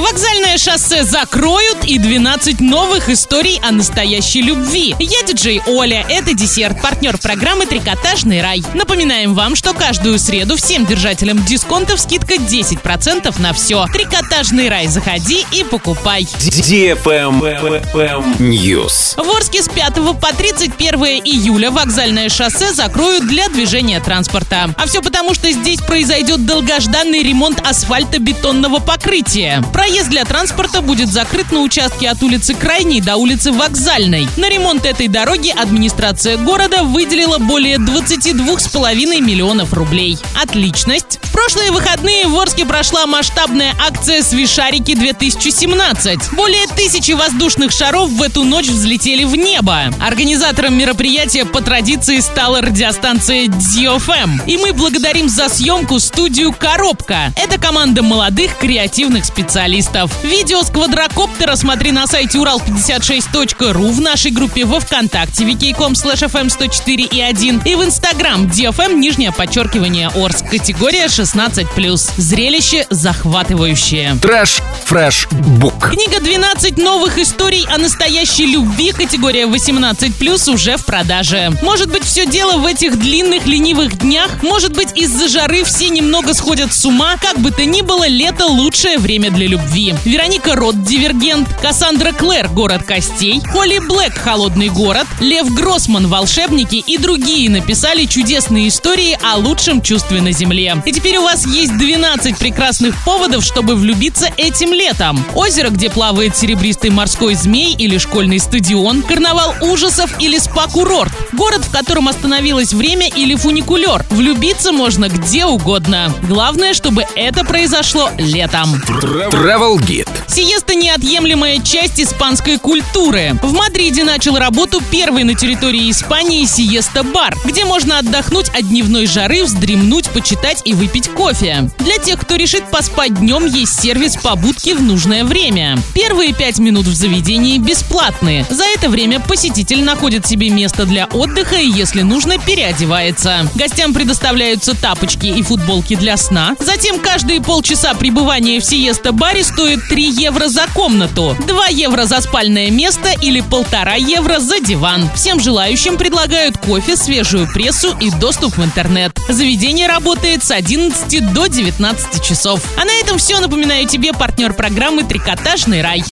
Вокзальное шоссе закроют и 12 новых историй о настоящей любви. Я диджей Оля, это десерт, партнер программы «Трикотажный рай». Напоминаем вам, что каждую среду всем держателям дисконтов скидка 10% на все. «Трикотажный рай» заходи и покупай. News. В Орске с 5 по 31 июля вокзальное шоссе закроют для движения транспорта. А все потому, что здесь произойдет долгожданный ремонт асфальтобетонного покрытия. Проезд для транспорта будет закрыт на участке от улицы Крайней до улицы Вокзальной. На ремонт этой дороги администрация города выделила более 22,5 миллионов рублей. Отличность. Прошлые выходные в Орске прошла масштабная акция «Свишарики-2017». Более тысячи воздушных шаров в эту ночь взлетели в небо. Организатором мероприятия по традиции стала радиостанция DFM. И мы благодарим за съемку студию «Коробка». Это команда молодых креативных специалистов. Видео с квадрокоптера смотри на сайте урал56.ру в нашей группе во Вконтакте wiki.com slash fm 104 и 1 и в Инстаграм DFM нижнее подчеркивание Орск. Категория 16+. Зрелище захватывающее. Trash, fresh, book. Книга «12 новых историй о настоящей любви» категория 18+, уже в продаже. Может быть, все дело в этих длинных ленивых днях? Может быть, из-за жары все немного сходят с ума? Как бы то ни было, лето – лучшее время для любви. Вероника Рот – «Дивергент», Кассандра Клэр – «Город костей», Холли Блэк – «Холодный город», Лев Гроссман – «Волшебники» и другие написали чудесные истории о лучшем чувстве на Земле. И теперь у вас есть 12 прекрасных поводов, чтобы влюбиться этим летом. Озеро, где плавает серебристый морской змей или школьный стадион, карнавал ужасов или спа-курорт, город, в котором остановилось время или фуникулер. Влюбиться можно где угодно. Главное, чтобы это произошло летом. Travel Guide. Сиеста – неотъемлемая часть испанской культуры. В Мадриде начал работу первый на территории Испании Сиеста-бар, где можно отдохнуть от дневной жары, вздремнуть, почитать и выпить кофе. Для тех, кто решит поспать днем, есть сервис побудки в нужное время. Первые пять минут в заведении бесплатные. За это время посетитель находит себе место для отдыха и, если нужно, переодевается. Гостям предоставляются тапочки и футболки для сна. Затем каждые полчаса пребывания в Сиеста-баре стоит 3 евро за комнату, 2 евро за спальное место или полтора евро за диван. Всем желающим предлагают кофе, свежую прессу и доступ в интернет. Заведение работает с 11 до 19 часов. А на этом все. Напоминаю тебе партнер программы «Трикотажный рай».